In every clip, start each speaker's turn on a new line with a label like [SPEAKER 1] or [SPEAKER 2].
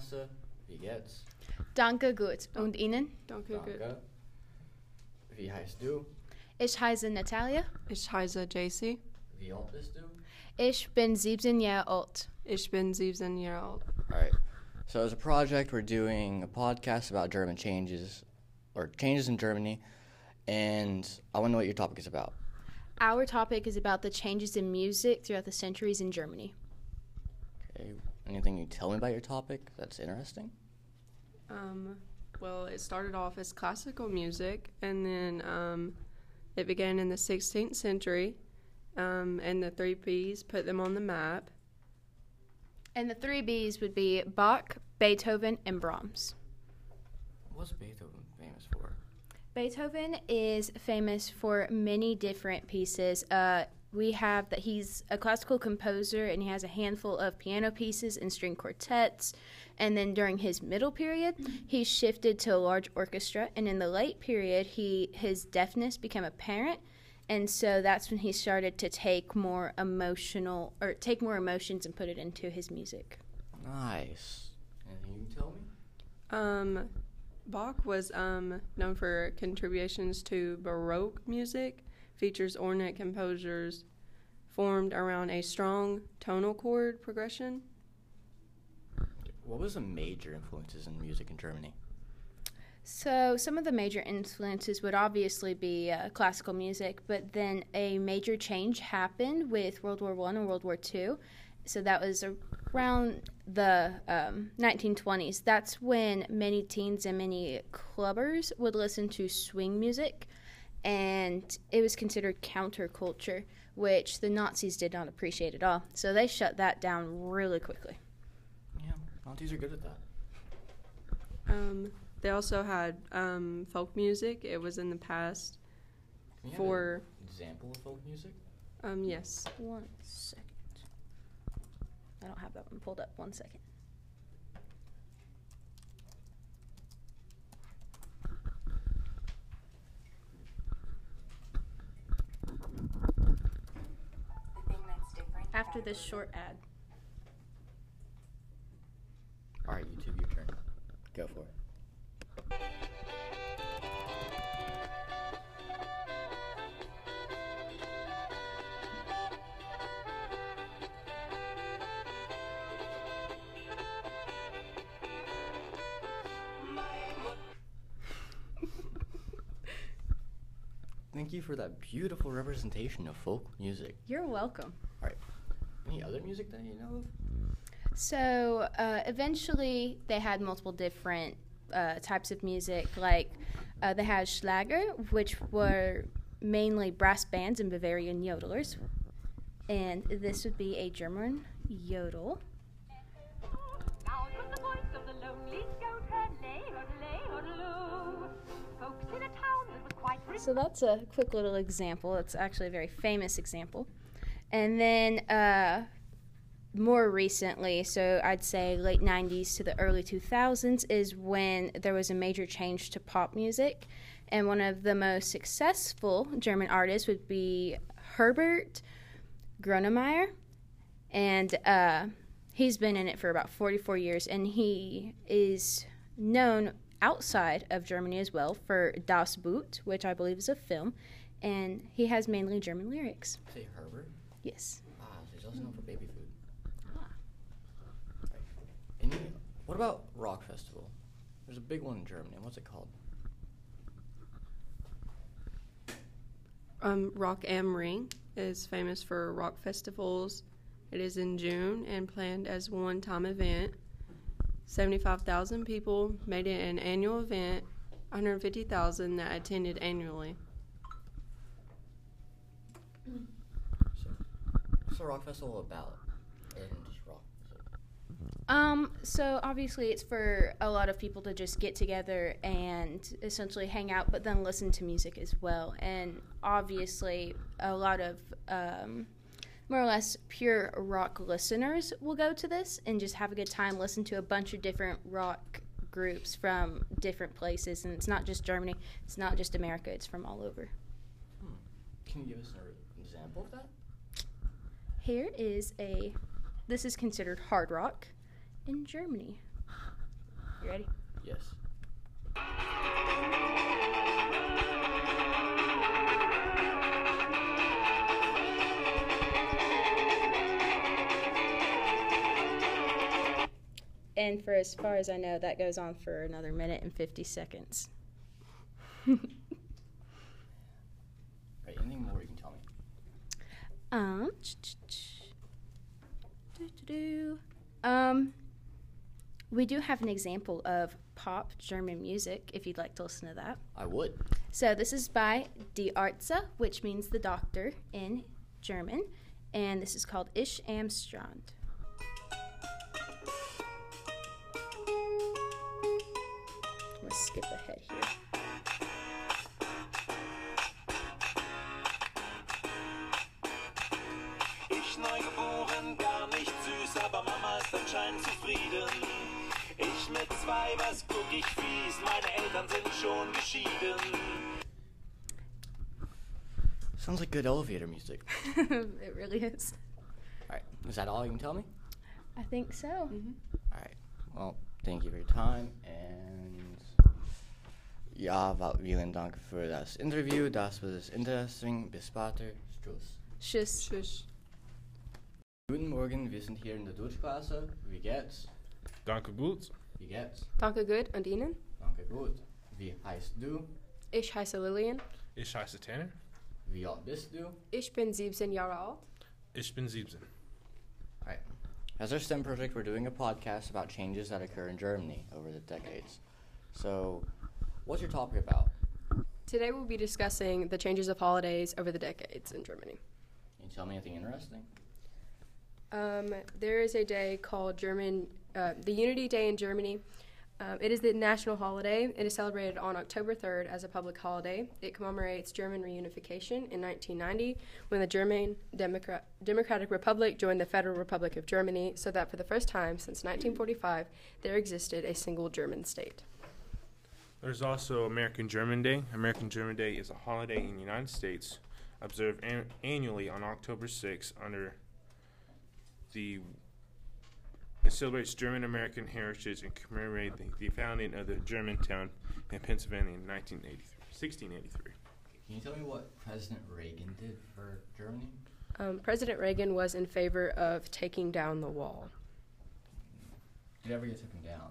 [SPEAKER 1] heiße, wie geht's?
[SPEAKER 2] Danke gut. Und Ihnen?
[SPEAKER 3] Danke, gut.
[SPEAKER 1] Danke. Wie heißt du?
[SPEAKER 2] Ich heiße Natalia.
[SPEAKER 3] Ich heiße JC.
[SPEAKER 1] Wie alt bist du?
[SPEAKER 2] Ich bin 17 Jahre alt.
[SPEAKER 3] Ich bin 17 Jahre alt.
[SPEAKER 1] All right. So as a project, we're doing a podcast about German changes, or changes in Germany, and I want to know what your topic is about.
[SPEAKER 2] Our topic is about the changes in music throughout the centuries in Germany.
[SPEAKER 1] Okay. Anything you tell me about your topic that's interesting?
[SPEAKER 3] Um, well, it started off as classical music, and then um, it began in the 16th century, um, and the three B's put them on the map.
[SPEAKER 2] And the three B's would be Bach, Beethoven, and Brahms.
[SPEAKER 1] What's Beethoven famous for?
[SPEAKER 2] Beethoven is famous for many different pieces. Uh, we have that he's a classical composer and he has a handful of piano pieces and string quartets. And then during his middle period, he shifted to a large orchestra. And in the late period, he his deafness became apparent, and so that's when he started to take more emotional or take more emotions and put it into his music.
[SPEAKER 1] Nice. Anything you can tell me?
[SPEAKER 3] Um, Bach was um, known for contributions to Baroque music, features ornate composers formed around a strong tonal chord progression.
[SPEAKER 1] What was the major influences in music in Germany?
[SPEAKER 2] So, some of the major influences would obviously be uh, classical music, but then a major change happened with World War One and World War Two. So that was around the um, 1920s. That's when many teens and many clubbers would listen to swing music, and it was considered counterculture, which the Nazis did not appreciate at all. So they shut that down really quickly.
[SPEAKER 1] Yeah, Nazis are good at that.
[SPEAKER 3] Um, they also had um, folk music. It was in the past
[SPEAKER 1] Can you have
[SPEAKER 3] for
[SPEAKER 1] an example of folk music?
[SPEAKER 3] um, yes.
[SPEAKER 2] One second. I don't have that one pulled up. One second. After this short ad.
[SPEAKER 1] All right, YouTube, your turn. Go for it. Thank you for that beautiful representation of folk music.
[SPEAKER 2] You're welcome.
[SPEAKER 1] Any other music that you know of?
[SPEAKER 2] So uh, eventually, they had multiple different uh, types of music. Like uh, they had Schlager, which were mainly brass bands and Bavarian yodelers, and this would be a German yodel. So that's a quick little example. It's actually a very famous example. And then uh, more recently, so I'd say late 90s to the early 2000s, is when there was a major change to pop music. And one of the most successful German artists would be Herbert Grönemeyer. And uh, he's been in it for about 44 years, and he is known outside of Germany as well for Das Boot, which I believe is a film, and he has mainly German lyrics.
[SPEAKER 1] Say Herbert.
[SPEAKER 2] Yes.
[SPEAKER 1] Ah, so he's also known for baby food. Right. Any, what about rock festival? There's a big one in Germany. What's it called?
[SPEAKER 3] Um, Rock am Ring is famous for rock festivals. It is in June and planned as one time event. 75,000 people made it an annual event, 150,000 that attended annually.
[SPEAKER 1] So, what's the rock festival about? And rock.
[SPEAKER 2] Um, so obviously it's for a lot of people to just get together and essentially hang out, but then listen to music as well. And obviously a lot of um, more or less pure rock listeners will go to this and just have a good time, listen to a bunch of different rock groups from different places. And it's not just Germany, it's not just America, it's from all over. Hmm.
[SPEAKER 1] can you give us an example of that?
[SPEAKER 2] Here is a, this is considered hard rock in Germany. You ready?
[SPEAKER 1] Yes.
[SPEAKER 2] And for as far as I know, that goes on for another minute and 50 seconds.
[SPEAKER 1] Right, anything more you can?
[SPEAKER 2] Um, um, we do have an example of pop German music if you'd like to listen to that.
[SPEAKER 1] I would.
[SPEAKER 2] So this is by Die Arzt, which means the doctor in German, and this is called Ich am Strand. Let's skip ahead here.
[SPEAKER 4] Ich zwei, was guck ich fies, meine Eltern sind schon geschieden.
[SPEAKER 1] Sounds like good elevator music.
[SPEAKER 2] it really is.
[SPEAKER 1] All right, is that all you can tell me?
[SPEAKER 2] I think so. Mm-hmm.
[SPEAKER 1] All right. Well, thank you for your time and ja, wa- vielen Dank für das Interview. Das war das interesting. Bis später. Tschüss.
[SPEAKER 2] Tschüss.
[SPEAKER 5] Shush.
[SPEAKER 1] Guten Morgen, wir sind hier in der Deutschklasse. Wie geht's?
[SPEAKER 6] Danke gut.
[SPEAKER 1] Wie geht's?
[SPEAKER 5] Danke gut. Und Ihnen?
[SPEAKER 1] Danke gut. Wie heißt du?
[SPEAKER 5] Ich heiße Lillian.
[SPEAKER 6] Ich heiße Tanner.
[SPEAKER 1] Wie alt bist du?
[SPEAKER 5] Ich bin 17 Jahre alt.
[SPEAKER 6] Ich bin 17.
[SPEAKER 1] Alright. As our STEM project, we're doing a podcast about changes that occur in Germany over the decades. So, what's your topic about?
[SPEAKER 5] Today we'll be discussing the changes of holidays over the decades in Germany.
[SPEAKER 1] Can you tell me anything interesting?
[SPEAKER 5] Um, there is a day called German, uh, the Unity Day in Germany. Um, it is the national holiday. It is celebrated on October 3rd as a public holiday. It commemorates German reunification in 1990 when the German Democra- Democratic Republic joined the Federal Republic of Germany, so that for the first time since 1945 there existed a single German state.
[SPEAKER 6] There's also American German Day. American German Day is a holiday in the United States observed an- annually on October 6th under the it celebrates German American heritage and commemorates the, the founding of the Germantown in Pennsylvania in 1983, 1683.
[SPEAKER 1] Can you tell me what President Reagan did for Germany?
[SPEAKER 5] Um, President Reagan was in favor of taking down the wall.
[SPEAKER 1] Did ever get taken down?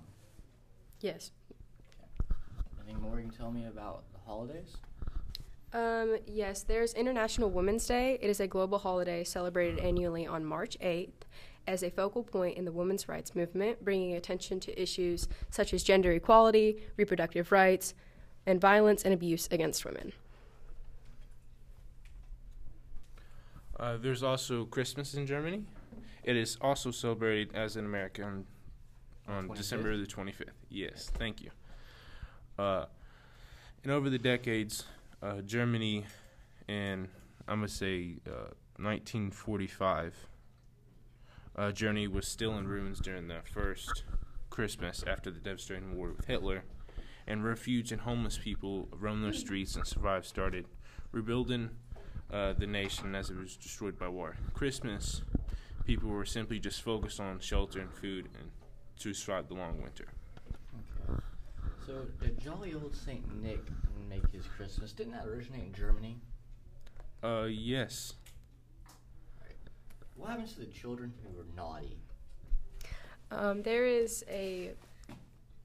[SPEAKER 5] Yes.
[SPEAKER 1] Anything more you can tell me about the holidays?
[SPEAKER 5] Um, yes, there's International Women's Day. It is a global holiday celebrated annually on March 8th as a focal point in the women's rights movement, bringing attention to issues such as gender equality, reproductive rights, and violence and abuse against women.
[SPEAKER 6] Uh, there's also Christmas in Germany. It is also celebrated as in America on, on
[SPEAKER 1] 25th?
[SPEAKER 6] December the 25th. Yes, thank you. Uh, and over the decades, uh, Germany, in, I'm gonna say uh, 1945, uh, Germany was still in ruins during the first Christmas after the devastating war with Hitler, and refuge and homeless people roamed the streets and survived. Started rebuilding uh, the nation as it was destroyed by war. Christmas, people were simply just focused on shelter and food and to survive the long winter.
[SPEAKER 1] Okay. So, did jolly old Saint Nick make his Christmas? Didn't that originate in Germany?
[SPEAKER 6] Uh, yes.
[SPEAKER 1] What happens to the children who were naughty?
[SPEAKER 5] Um, there is a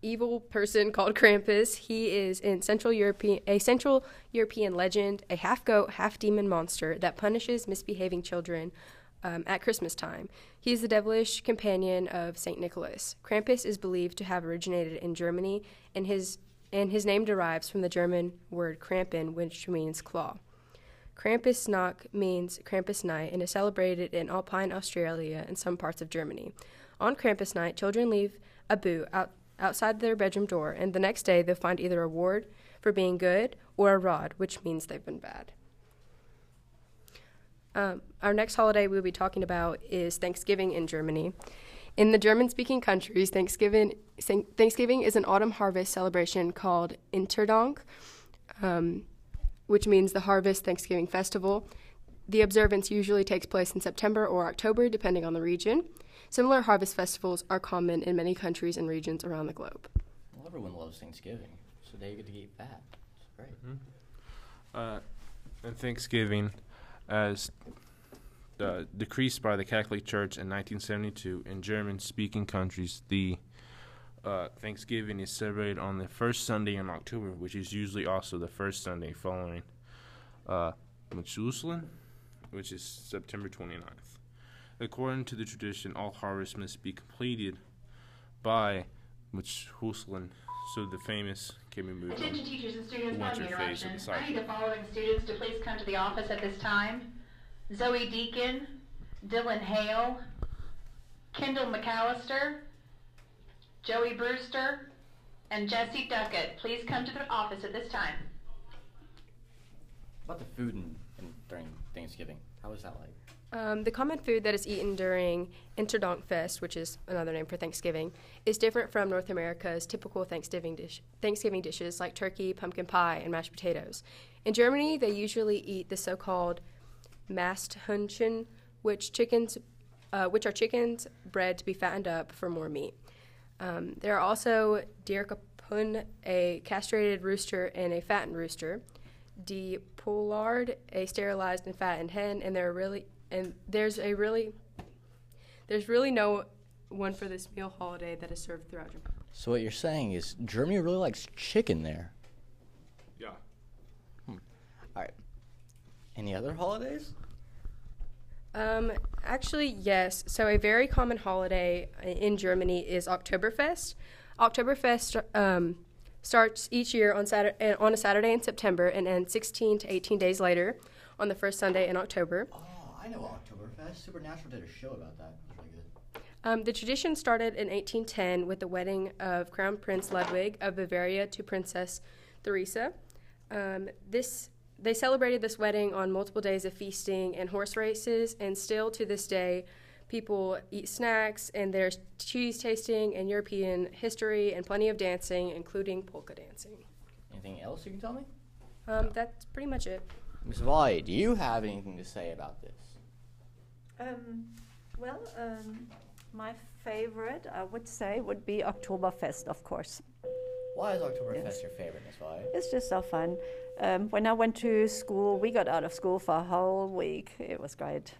[SPEAKER 5] evil person called Krampus. He is in Central European a Central European legend, a half goat, half demon monster that punishes misbehaving children um, at Christmas time. He is the devilish companion of Saint Nicholas. Krampus is believed to have originated in Germany, and his and his name derives from the German word Krampen, which means claw. Krampusnacht means Krampus night and is celebrated in Alpine Australia and some parts of Germany. On Krampus night, children leave a boot out, outside their bedroom door, and the next day they'll find either a reward for being good or a rod, which means they've been bad. Um, our next holiday we'll be talking about is Thanksgiving in Germany. In the German speaking countries, Thanksgiving, Thanksgiving is an autumn harvest celebration called Erntedank, um, which means the Harvest Thanksgiving Festival. The observance usually takes place in September or October, depending on the region. Similar harvest festivals are common in many countries and regions around the globe.
[SPEAKER 1] Well, everyone loves Thanksgiving, so they get to eat that. It's great.
[SPEAKER 6] Uh, and Thanksgiving, as uh, decreased by the Catholic Church in 1972 in German-speaking countries, the uh, Thanksgiving is celebrated on the first Sunday in October, which is usually also the first Sunday following uh, which is September 29th. According to the tradition, all harvests must be completed by Methuselah, so the famous can be moved on.
[SPEAKER 7] Attention teachers and students,
[SPEAKER 6] The winter phase of the
[SPEAKER 7] I need the following students to please come to the office at this time. Zoe Deacon, Dylan Hale, Kendall McAllister, Joey Brewster, and Jesse Duckett. Please come to the office at this time.
[SPEAKER 1] What about the food in, in, during Thanksgiving? how was that like?
[SPEAKER 5] Um, the common food that is eaten during Erntedankfest, which is another name for Thanksgiving, is different from North America's typical Thanksgiving dish, Thanksgiving dishes like turkey, pumpkin pie, and mashed potatoes. In Germany, they usually eat the so-called Masthähnchen, which chickens, uh, which are chickens bred to be fattened up for more meat. Um, there are also Dierkapun, a castrated rooster and a fattened rooster, De Pollard, a sterilized and fattened hen, and there are really and there's a really there's really no one for this meal holiday that is served throughout Japan.
[SPEAKER 1] So what you're saying is Germany really likes chicken there.
[SPEAKER 6] Yeah.
[SPEAKER 1] All right. Any other holidays?
[SPEAKER 5] Um, actually, yes. So a very common holiday in Germany is Oktoberfest. Oktoberfest um, starts each year on Saturday on a Saturday in September and ends 16 to 18 days later on the first Sunday in October.
[SPEAKER 1] Oh, I know Oktoberfest. Supernatural did a show about that. It was really good.
[SPEAKER 5] Um, the tradition started in 1810 with the wedding of Crown Prince Ludwig of Bavaria to Princess Theresa. Um, this they celebrated this wedding on multiple days of feasting and horse races, and still to this day, people eat snacks and there's cheese tasting and European history and plenty of dancing, including polka dancing.
[SPEAKER 1] Anything else you can tell me?
[SPEAKER 5] Um, that's pretty much it.
[SPEAKER 1] Miss Valley, do you have anything to say about this?
[SPEAKER 8] Um, well, um, my favorite, I would say, would be Oktoberfest, of course.
[SPEAKER 1] Why is Oktoberfest
[SPEAKER 8] Yes.
[SPEAKER 1] your favorite, Miss Valley?
[SPEAKER 8] It's just so fun. Um, when I went to school, we got out of school for a whole week. It was great.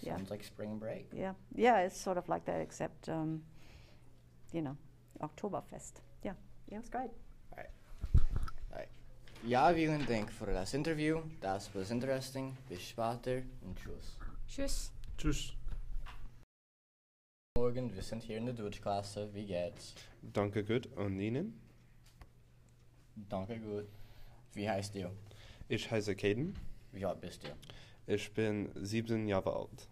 [SPEAKER 8] Yeah.
[SPEAKER 1] Sounds like spring break.
[SPEAKER 8] Yeah, yeah, it's sort of like that, except, um, you know, Oktoberfest. Yeah, yeah, it's great.
[SPEAKER 1] Ja, vielen Dank für das Interview. Das war interesting. Bis später und tschüss.
[SPEAKER 5] Tschüss.
[SPEAKER 6] Tschüss.
[SPEAKER 1] Morgen, wir sind hier in der Deutschklasse. Wie geht's?
[SPEAKER 9] Danke gut und Ihnen?
[SPEAKER 1] Danke gut. Wie heißt du?
[SPEAKER 9] Ich heiße Caden.
[SPEAKER 1] Wie alt bist du?
[SPEAKER 9] Ich bin sieben Jahre alt.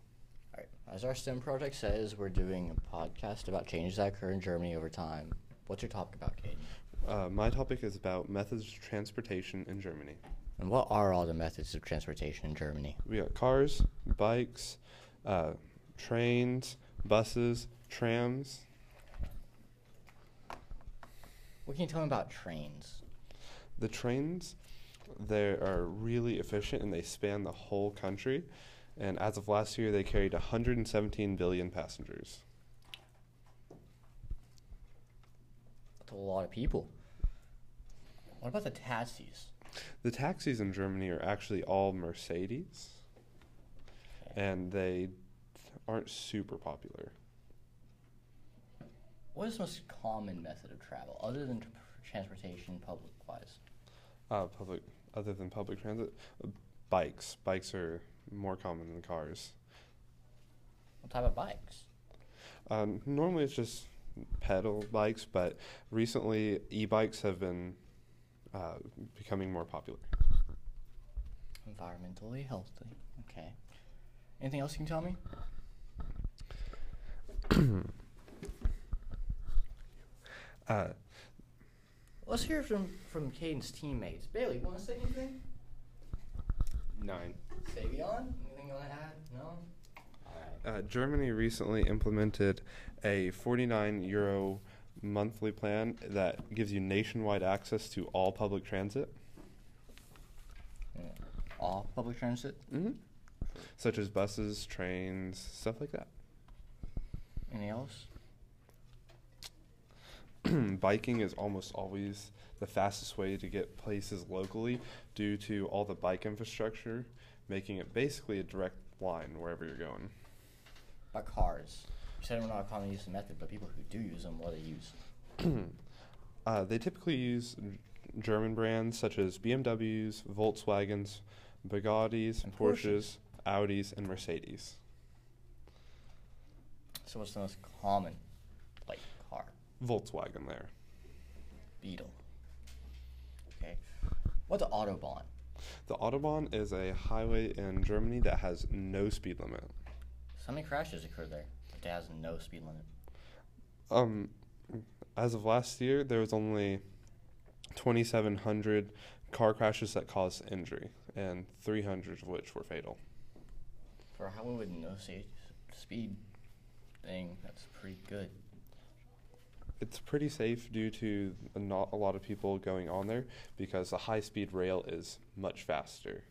[SPEAKER 1] Alright. As our STEM project says, we're doing a podcast about changes that occur in Germany over time. What's your topic about, Caden?
[SPEAKER 9] Uh, my topic is about methods of transportation in Germany.
[SPEAKER 1] And what are all the methods of transportation in Germany?
[SPEAKER 9] We got cars, bikes, uh, trains, buses, trams.
[SPEAKER 1] What can you tell me about trains?
[SPEAKER 9] The trains, they are really efficient and they span the whole country. And as of last year, they carried 117 billion passengers.
[SPEAKER 1] That's a lot of people. What about the taxis?
[SPEAKER 9] The taxis in Germany are actually all Mercedes, and they aren't super popular.
[SPEAKER 1] What is the most common method of travel, other than transportation, public-wise?
[SPEAKER 9] Uh, public, other than public transit, uh, bikes. Bikes are more common than cars.
[SPEAKER 1] What type of bikes?
[SPEAKER 9] Um, normally, it's just pedal bikes, but recently, e-bikes have been uh, becoming more popular.
[SPEAKER 1] Environmentally healthy. Okay. Anything else you can tell me?
[SPEAKER 9] Uh,
[SPEAKER 1] Let's hear from from Caden's teammates. Bailey, you want to say anything?
[SPEAKER 9] nine.
[SPEAKER 1] Savion, anything you want to add? No.
[SPEAKER 9] Uh, Germany recently implemented a 49 euro monthly plan that gives you nationwide access to all public transit,
[SPEAKER 1] All public transit.
[SPEAKER 9] mm-hmm. such as buses, trains, stuff like that.
[SPEAKER 1] Anything else?
[SPEAKER 9] biking is almost always the fastest way to get places locally due to all the bike infrastructure, making it basically a direct line wherever you're going.
[SPEAKER 1] About cars. You said we're not a common use method, but people who do use them, what do they use?
[SPEAKER 9] Uh, they typically use German brands such as BMWs, Volkswagens, Bugattis,
[SPEAKER 1] And
[SPEAKER 9] Porsches, Audis, and Mercedes.
[SPEAKER 1] So what's the most common?
[SPEAKER 9] Volkswagen there.
[SPEAKER 1] Beetle. Okay. What's the autobahn?
[SPEAKER 9] The Autobahn is a highway in Germany that has no speed limit.
[SPEAKER 1] So many crashes occur there it has no speed limit.
[SPEAKER 9] Um, as of last year, there was only 2,700 car crashes that caused injury, and 300 of which were fatal.
[SPEAKER 1] For a highway with no speed thing, that's pretty good.
[SPEAKER 9] It's pretty safe due to not a lot of people going on there because the high speed rail is much faster.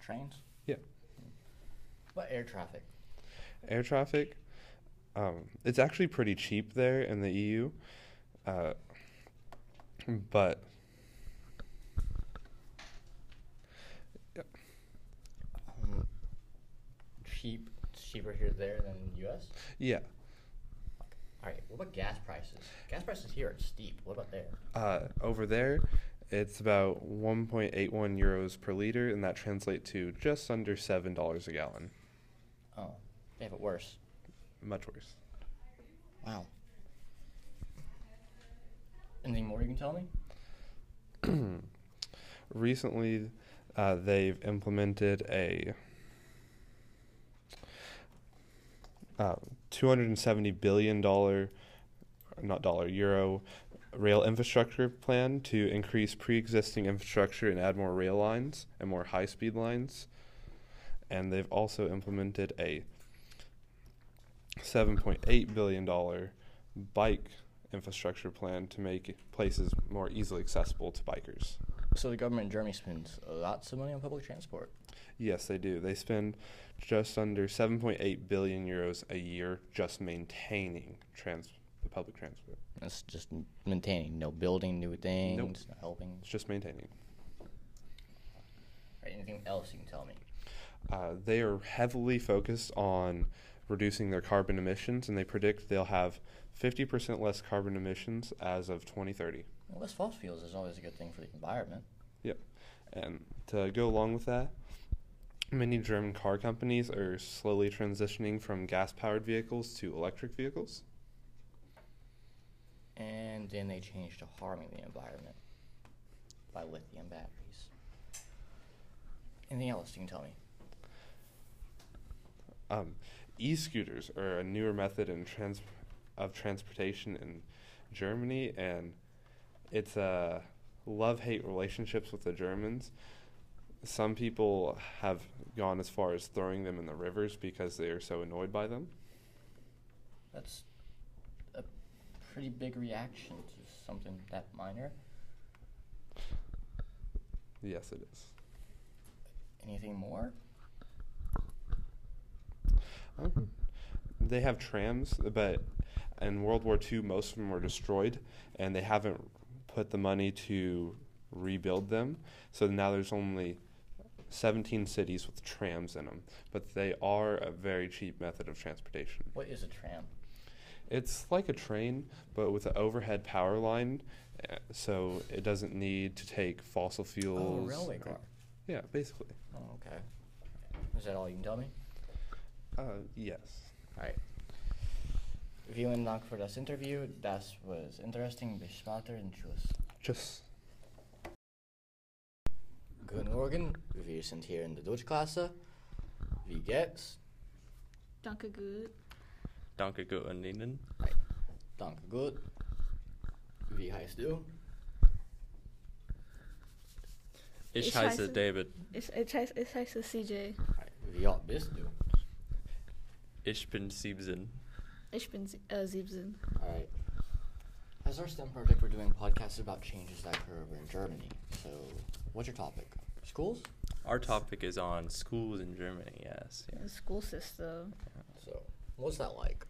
[SPEAKER 1] Trains?
[SPEAKER 9] Yeah.
[SPEAKER 1] What air traffic?
[SPEAKER 9] Air traffic, um, it's actually pretty cheap there in the EU, uh, but
[SPEAKER 1] Um, cheap, cheaper here there than U.S.
[SPEAKER 9] yeah,
[SPEAKER 1] All right. What about gas prices? Gas prices here are steep. What about there?
[SPEAKER 9] uh, over there, it's about 1.81 euros per liter, and that translates to just under seven dollars a gallon.
[SPEAKER 1] Oh, they have it worse.
[SPEAKER 9] Much worse.
[SPEAKER 1] Wow. Anything more you can tell me?
[SPEAKER 9] Recently, uh, they've implemented a uh, 270 billion dollar, not dollar, euro rail infrastructure plan to increase pre-existing infrastructure and add more rail lines and more high-speed lines. And they've also implemented a 7.8 billion dollar bike infrastructure plan to make places more easily accessible to bikers.
[SPEAKER 1] So the government in Germany spends lots of money on public transport.
[SPEAKER 9] Yes, they do. They spend just under 7.8 billion euros a year just maintaining trans the public transport.
[SPEAKER 1] That's just maintaining, no building new things, no helping.
[SPEAKER 9] It's just maintaining.
[SPEAKER 1] Right, anything else you can tell me?
[SPEAKER 9] Uh, they are heavily focused on reducing their carbon emissions, and they predict they'll have 50% less carbon emissions as of 2030.
[SPEAKER 1] Well, less fossil fuels is always a good thing for the environment.
[SPEAKER 9] Yep. And to go along with that, many German car companies are slowly transitioning from gas powered vehicles to electric vehicles.
[SPEAKER 1] And then they change to harming the environment by lithium batteries. Anything else you can tell me?
[SPEAKER 9] Um, e-scooters are a newer method in trans- of transportation in Germany, and it's a love-hate relationships with the Germans. Some people have gone as far as throwing them in the rivers because they are so annoyed by them.
[SPEAKER 1] That's a pretty big reaction to something that minor.
[SPEAKER 9] Yes, it is.
[SPEAKER 1] Anything more?
[SPEAKER 9] Um, they have trams, but in World War II, most of them were destroyed, and they haven't put the money to rebuild them. So now there's only 17 cities with trams in them, but they are a very cheap method of transportation.
[SPEAKER 1] What is a tram?
[SPEAKER 9] It's like a train, but with an overhead power line, uh, so it doesn't need to take fossil
[SPEAKER 1] Oh,
[SPEAKER 9] fuels.
[SPEAKER 1] a railway car.
[SPEAKER 9] Yeah, basically.
[SPEAKER 1] Oh, okay. Is that all you can tell me?
[SPEAKER 9] Uh, yes.
[SPEAKER 1] Alright. Vielen Dank für das Interview. Das was interesting. Bis später und tschüss.
[SPEAKER 9] Just
[SPEAKER 1] Guten Morgen. Wir sind hier in der Deutschklasse. Wie geht's?
[SPEAKER 10] Danke gut.
[SPEAKER 11] Danke gut an Ihnen.
[SPEAKER 1] Danke gut. Wie heißt du?
[SPEAKER 11] Ich,
[SPEAKER 10] Ich
[SPEAKER 11] heiße
[SPEAKER 10] heiße-
[SPEAKER 11] David.
[SPEAKER 10] Ich, ich, heiße, ich heiße CJ.
[SPEAKER 1] Wie alt bist du?
[SPEAKER 11] Ich bin 17.
[SPEAKER 10] Ich bin sie- äh, 17.
[SPEAKER 1] Alright. As our STEM project, we're doing podcasts about changes that occur over in Germany. So, what's your topic? Schools?
[SPEAKER 11] Our topic is on schools in Germany, yes.
[SPEAKER 10] The school system.
[SPEAKER 1] So, what's that like?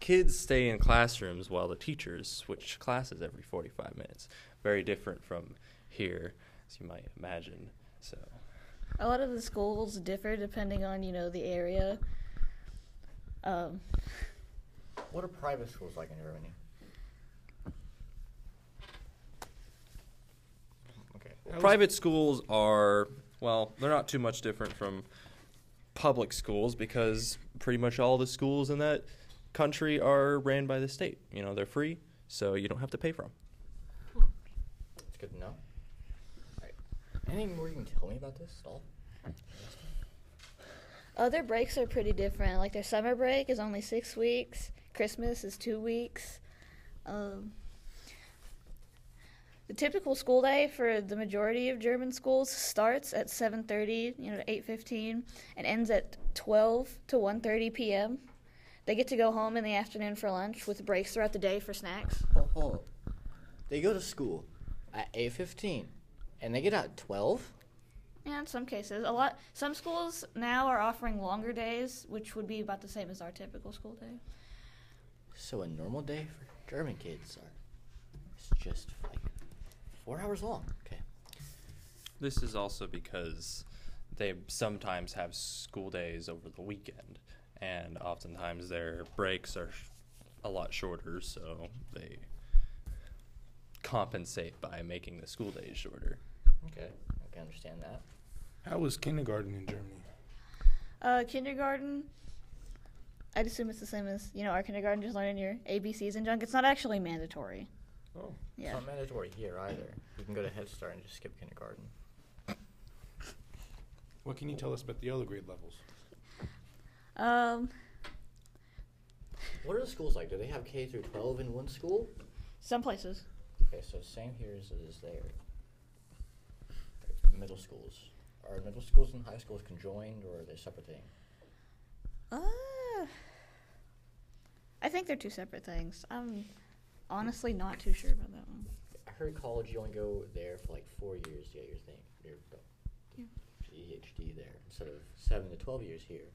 [SPEAKER 11] kids stay in classrooms while the teachers switch classes every 45 minutes. Very different from here, as you might imagine. So,
[SPEAKER 10] A lot of the schools differ depending on you know the area. Um,
[SPEAKER 1] What are private schools like in Germany?
[SPEAKER 11] Private schools are, well, they're not too much different from public schools because pretty much all the schools in that country are ran by the state. You know, they're free, so you don't have to pay for them.
[SPEAKER 1] It's good to know. Alright. Anything more you can tell me about this at all?
[SPEAKER 10] other breaks are pretty different. Like their summer break is only six weeks. Christmas is two weeks. Um, the typical school day for the majority of German schools starts at 7:30, you know, 8:15, and ends at 12 to 1:30 p.m. They get to go home in the afternoon for lunch with breaks throughout the day for snacks.
[SPEAKER 1] Hold, hold. They go to school at 8.15 and they get out at 12?
[SPEAKER 10] Yeah, in some cases, a lot. Some schools now are offering longer days, which would be about the same as our typical school day.
[SPEAKER 1] So a normal day for German kids are it's just like four hours long. Okay.
[SPEAKER 11] This is also because they sometimes have school days over the weekend, and oftentimes their breaks are a lot shorter, so they compensate by making the school days shorter.
[SPEAKER 1] Okay. I can understand that.
[SPEAKER 6] How was kindergarten in Germany?
[SPEAKER 10] Uh, kindergarten, I'd assume it's the same as you know our kindergarten, just learning your ABCs and junk. It's not actually mandatory.
[SPEAKER 1] Oh.
[SPEAKER 10] Yeah.
[SPEAKER 1] It's not mandatory here either. You can go to Head Start and just skip kindergarten.
[SPEAKER 6] What can you tell us about the other grade levels?
[SPEAKER 10] Um,
[SPEAKER 1] What are the schools like? Do they have K through 12 in one school?
[SPEAKER 10] some places.
[SPEAKER 1] Okay, so same here as it is there. Middle schools. Are middle schools and high schools conjoined or are they separate things?
[SPEAKER 10] Uh, I think they're two separate things. I'm honestly not too sure about that one.
[SPEAKER 1] I heard college you only go there for like four years to get your thing, your
[SPEAKER 10] Yeah.
[SPEAKER 1] PhD there instead of seven to 12 years here.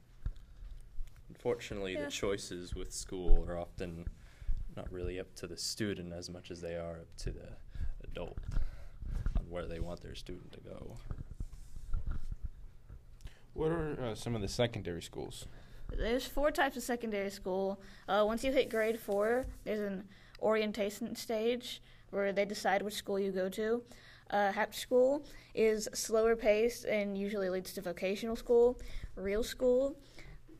[SPEAKER 11] Unfortunately,
[SPEAKER 10] Yeah.
[SPEAKER 11] the choices with school are often not really up to the student as much as they are up to the adult on where they want their student to go.
[SPEAKER 6] What are uh, some of the secondary schools?
[SPEAKER 10] There's four types of secondary school. Uh, once you hit grade four, there's an orientation stage where they decide which school you go to. Uh, Hap school is slower paced and usually leads to vocational school. Real school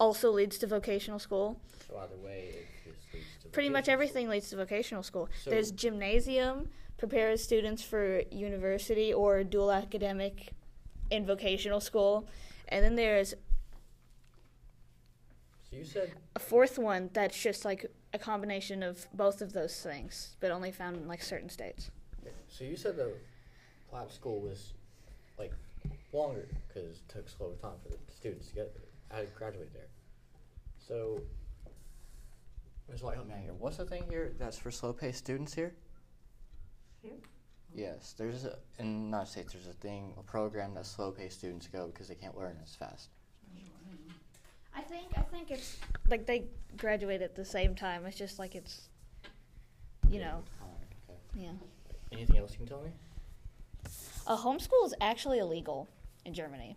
[SPEAKER 10] also leads to vocational school.
[SPEAKER 1] So either way, it just leads to
[SPEAKER 10] Pretty much everything leads to vocational school.
[SPEAKER 1] So-
[SPEAKER 10] There's gymnasium, prepares students for university or dual academic in vocational school. And then there's
[SPEAKER 1] you said
[SPEAKER 10] a fourth one that's just like a combination of both of those things, but only found in like certain states.
[SPEAKER 1] so you said the lab school was like longer because it took slower time for the students to get there. I graduate there. So Ms. White, help me out here. What's the thing here that's for slow-paced students here?
[SPEAKER 8] Here?
[SPEAKER 1] Yes, there's a, in the United States. There's a thing, a program that slow-paced students go because they can't learn as fast.
[SPEAKER 10] I think I think it's like they graduate at the same time. It's just like it's, you know,
[SPEAKER 1] Okay.
[SPEAKER 10] yeah.
[SPEAKER 1] Anything else you can tell me?
[SPEAKER 10] A homeschool is actually illegal in Germany.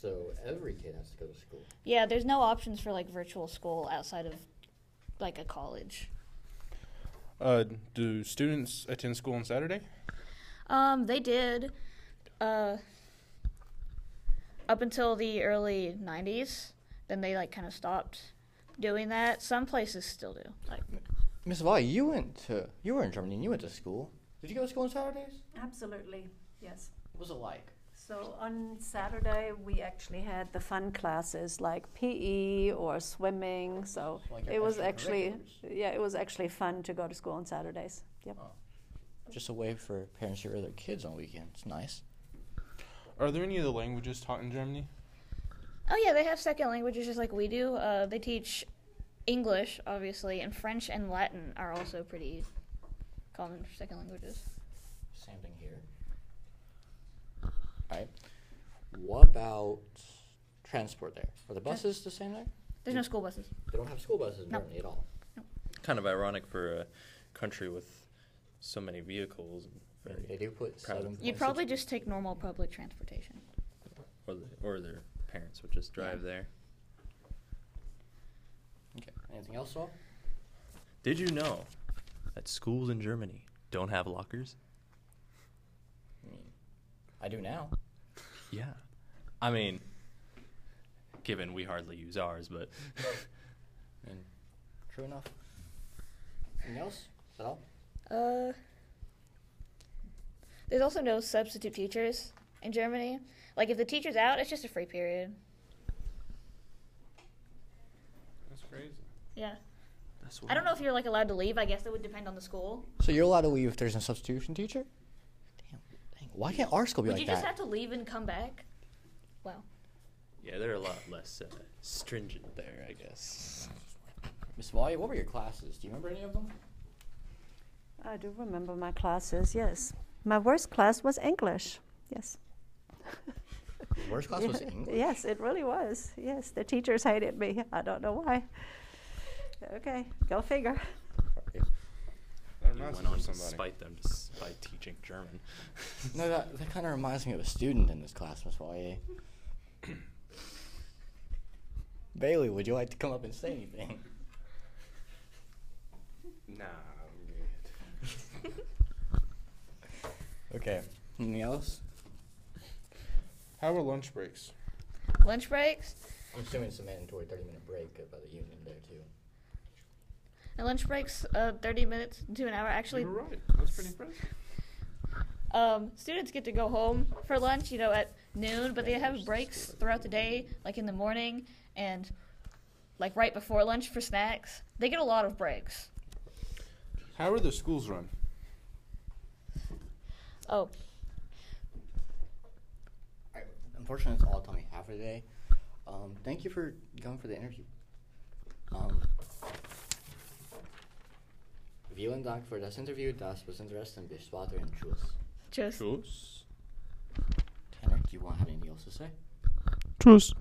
[SPEAKER 1] So every kid has to go to school.
[SPEAKER 10] Yeah, there's no options for like virtual school outside of like a college.
[SPEAKER 6] Uh, do students attend school on Saturday?
[SPEAKER 10] Um, they did. Uh, up until the early '90s, then they like kind of stopped doing that. Some places still do. Like,
[SPEAKER 1] Miss Vi, you went to you were in Germany and you went to school. Did you go to school on Saturdays?
[SPEAKER 8] Absolutely, yes.
[SPEAKER 1] What was it like?
[SPEAKER 8] So on Saturday, we actually had the fun classes like PE or swimming. So
[SPEAKER 1] Like
[SPEAKER 8] it was actually, yeah, it was actually fun to go to school on Saturdays. Yep. Oh.
[SPEAKER 1] Just a way for parents to hear their kids on weekends. Nice.
[SPEAKER 6] Are there any other languages taught in Germany?
[SPEAKER 10] oh yeah, they have second languages just like we do. Uh, they teach English, obviously, and French and Latin are also pretty common second languages.
[SPEAKER 1] Same thing here. Alright. What about transport there? Are the buses the same there?
[SPEAKER 10] There's no school buses.
[SPEAKER 1] They don't have school buses in
[SPEAKER 10] No.
[SPEAKER 1] Germany at all.
[SPEAKER 11] Kind of ironic for a country with so many vehicles. and Very
[SPEAKER 1] They do put
[SPEAKER 11] proud
[SPEAKER 1] seven.
[SPEAKER 10] You'd probably just take normal public transportation.
[SPEAKER 11] or, the, or their parents would just drive there.
[SPEAKER 1] Okay. Anything else, Saul?
[SPEAKER 11] Did you know that schools in Germany don't have lockers?
[SPEAKER 1] I mean, I do now.
[SPEAKER 11] Yeah. I mean, given we hardly use ours, but
[SPEAKER 1] I mean, true enough. Anything else? Is that all?
[SPEAKER 10] Uh, there's also no substitute teachers in Germany. Like if the teacher's out, it's just a free period.
[SPEAKER 9] That's crazy.
[SPEAKER 10] Yeah.
[SPEAKER 11] that's
[SPEAKER 10] I don't know if you're like allowed to leave. I guess it would depend on the school.
[SPEAKER 1] So you're allowed to leave if there's a substitution teacher? Damn. Dang. Why can't our school be
[SPEAKER 10] Would
[SPEAKER 1] like that?
[SPEAKER 10] you
[SPEAKER 1] that?
[SPEAKER 10] just have to leave and come back? Wow.
[SPEAKER 11] Yeah, they're a lot less uh, stringent there, I guess.
[SPEAKER 1] Miss Wally, what were your classes? Do you remember any of them?
[SPEAKER 8] I do remember my classes, yes. My worst class was English, yes.
[SPEAKER 1] Worst class was English.
[SPEAKER 8] Yes, it really was. Yes, the teachers hated me. I don't know why. Okay, go figure.
[SPEAKER 9] That
[SPEAKER 11] You went on to
[SPEAKER 9] somebody.
[SPEAKER 11] spite them just by teaching German.
[SPEAKER 1] No, that, that kind of reminds me of a student in this class, Miss Wally. Bailey, would you like to come up and say anything?
[SPEAKER 9] Nah, I'm good.
[SPEAKER 1] Okay. Anything else?
[SPEAKER 9] How are lunch breaks?
[SPEAKER 10] Lunch breaks.
[SPEAKER 1] I'm assuming it's a mandatory 30 minute break by the union there, too.
[SPEAKER 10] And lunch breaks, uh, 30 minutes to an hour. Actually,
[SPEAKER 9] you were right. That's pretty impressive.
[SPEAKER 10] um, students get to go home for lunch, you know, at noon, but they have breaks throughout the day, like in the morning and like right before lunch for snacks. They get a lot of breaks.
[SPEAKER 9] How are the schools run?
[SPEAKER 10] Oh,
[SPEAKER 1] Alright, unfortunately, that's all the time we have for today. Um, thank you for going for the interview. Um, vielen Dank für das Interview. Das was interesting. Bis später und tschüss.
[SPEAKER 10] just
[SPEAKER 11] Tschüss.
[SPEAKER 1] Tanner, do you want to have anything else to say?
[SPEAKER 9] Tschüss.